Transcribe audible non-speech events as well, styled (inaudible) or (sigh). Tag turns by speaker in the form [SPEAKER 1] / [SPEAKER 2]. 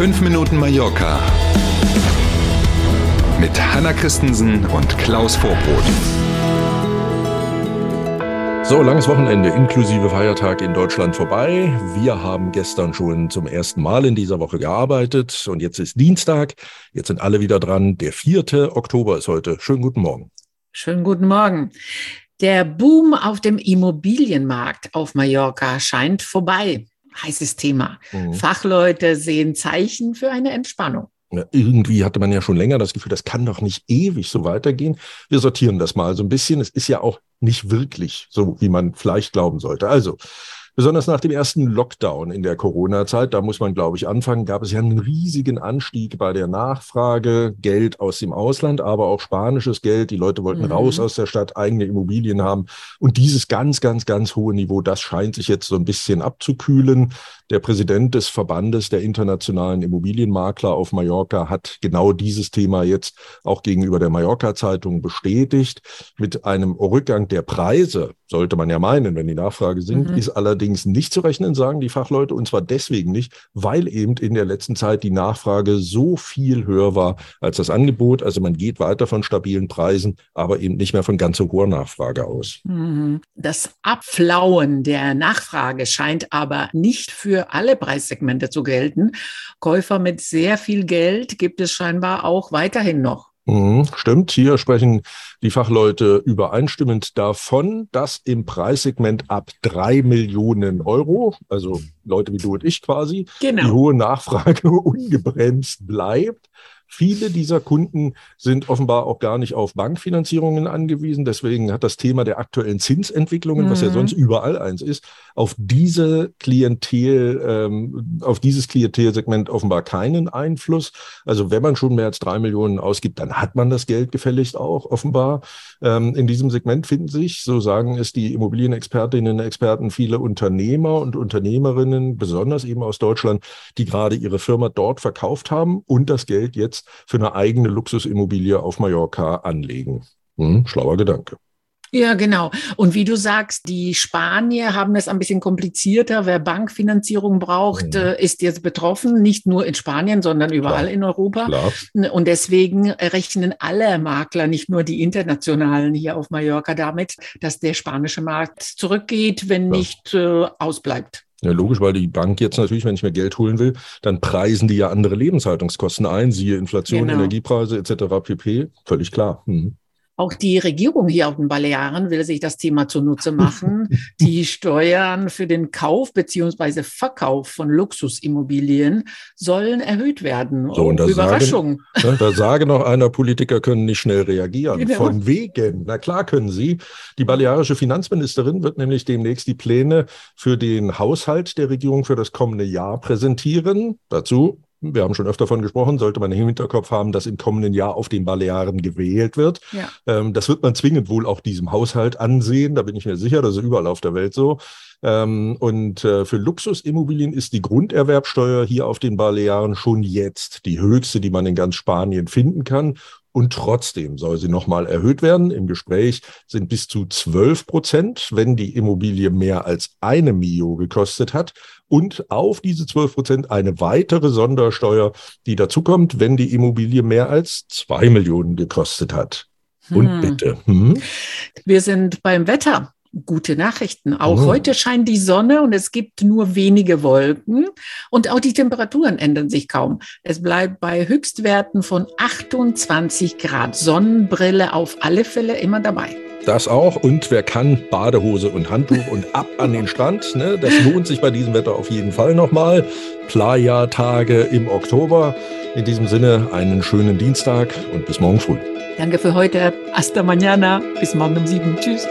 [SPEAKER 1] 5 Minuten Mallorca mit Hanna Christensen und Klaus Vorbrot.
[SPEAKER 2] So, langes Wochenende inklusive Feiertag in Deutschland vorbei. Wir haben gestern schon zum ersten Mal in dieser Woche gearbeitet und jetzt ist Dienstag. Jetzt sind alle wieder dran. Der 4. Oktober ist heute. Schönen guten Morgen.
[SPEAKER 3] Schönen guten Morgen. Der Boom auf dem Immobilienmarkt auf Mallorca scheint vorbei. Heißes Thema. Mhm. Fachleute sehen Zeichen für eine Entspannung.
[SPEAKER 2] Ja, irgendwie hatte man ja schon länger das Gefühl, das kann doch nicht ewig so weitergehen. Wir sortieren das mal so ein bisschen. Es ist ja auch nicht wirklich so, wie man vielleicht glauben sollte. Also, Besonders nach dem ersten Lockdown in der Corona-Zeit, da muss man, glaube ich, anfangen, gab es ja einen riesigen Anstieg bei der Nachfrage, Geld aus dem Ausland, aber auch spanisches Geld. Die Leute wollten mhm. raus aus der Stadt, eigene Immobilien haben. Und dieses ganz, ganz, ganz hohe Niveau, das scheint sich jetzt so ein bisschen abzukühlen. Der Präsident des Verbandes der internationalen Immobilienmakler auf Mallorca hat genau dieses Thema jetzt auch gegenüber der Mallorca-Zeitung bestätigt. Mit einem Rückgang der Preise, sollte man ja meinen, wenn die Nachfrage sinkt, mhm. ist allerdings nicht zu rechnen, sagen die Fachleute. Und zwar deswegen nicht, weil eben in der letzten Zeit die Nachfrage so viel höher war als das Angebot. Also man geht weiter von stabilen Preisen, aber eben nicht mehr von ganz so hoher Nachfrage aus.
[SPEAKER 3] Mhm. Das Abflauen der Nachfrage scheint aber nicht für alle Preissegmente zu gelten. Käufer mit sehr viel Geld gibt es scheinbar auch weiterhin noch.
[SPEAKER 2] Mhm, stimmt, hier sprechen die Fachleute übereinstimmend davon, dass im Preissegment ab drei Millionen Euro, also Leute wie du und ich quasi, genau. die hohe Nachfrage (laughs) ungebremst bleibt. Viele dieser Kunden sind offenbar auch gar nicht auf Bankfinanzierungen angewiesen. Deswegen hat das Thema der aktuellen Zinsentwicklungen, mhm. was ja mhm. sonst überall eins ist, auf diese Klientel, ähm, auf dieses Klientelsegment offenbar keinen Einfluss. Also wenn man schon mehr als drei Millionen ausgibt, dann hat man das Geld gefälligst auch offenbar. Ähm, in diesem Segment finden sich, so sagen es die Immobilienexpertinnen und Experten, viele Unternehmer und Unternehmerinnen, besonders eben aus Deutschland, die gerade ihre Firma dort verkauft haben und das Geld jetzt jetzt für eine eigene Luxusimmobilie auf Mallorca anlegen. Hm, schlauer Gedanke.
[SPEAKER 3] Ja, genau. Und wie du sagst, die Spanier haben es ein bisschen komplizierter. Wer Bankfinanzierung braucht, mhm. Äh, ist jetzt betroffen, nicht nur in Spanien, sondern überall Klar. in Europa. Klar. Und deswegen rechnen alle Makler, nicht nur die internationalen hier auf Mallorca, damit, dass der spanische Markt zurückgeht, wenn ja. nicht äh, ausbleibt.
[SPEAKER 2] Ja, logisch, weil die Bank jetzt natürlich, wenn ich mir Geld holen will, dann preisen die ja andere Lebenshaltungskosten ein, siehe Inflation, genau. Energiepreise etc. pp. Völlig klar. Mhm.
[SPEAKER 3] Auch die Regierung hier auf den Balearen will sich das Thema zunutze machen. (laughs) die Steuern für den Kauf beziehungsweise Verkauf von Luxusimmobilien sollen erhöht werden.
[SPEAKER 2] So, und da Überraschung. (laughs) Sagen, da sage noch einer, Politiker können nicht schnell reagieren. Genau. Von wegen. Na klar können sie. Die balearische Finanzministerin wird nämlich demnächst die Pläne für den Haushalt der Regierung für das kommende Jahr präsentieren. Dazu wir haben schon öfter davon gesprochen, sollte man im Hinterkopf haben, dass im kommenden Jahr auf den Balearen gewählt wird. Ja. Ähm, das wird man zwingend wohl auch diesem Haushalt ansehen, da bin ich mir sicher, das ist überall auf der Welt so. Ähm, und äh, für Luxusimmobilien ist die Grunderwerbsteuer hier auf den Balearen schon jetzt die höchste, die man in ganz Spanien finden kann. Und trotzdem soll sie nochmal erhöht werden. Im Gespräch sind bis zu 12 Prozent, wenn die Immobilie mehr als eine Mio gekostet hat. Und auf diese 12 Prozent eine weitere Sondersteuer, die dazukommt, wenn die Immobilie mehr als zwei Millionen gekostet hat. Und hm. bitte. Hm?
[SPEAKER 3] Wir sind beim Wetter gute Nachrichten. Auch oh. heute scheint die Sonne und es gibt nur wenige Wolken und auch die Temperaturen ändern sich kaum. Es bleibt bei Höchstwerten von 28 Grad. Sonnenbrille auf alle Fälle immer dabei.
[SPEAKER 2] Das auch. Und wer kann, Badehose und Handtuch und ab an den Strand. Ne? Das lohnt sich bei diesem Wetter auf jeden Fall nochmal. Playa-Tage im Oktober. In diesem Sinne einen schönen Dienstag und bis morgen früh.
[SPEAKER 3] Danke für heute. Hasta mañana. Bis morgen um sieben. Tschüss.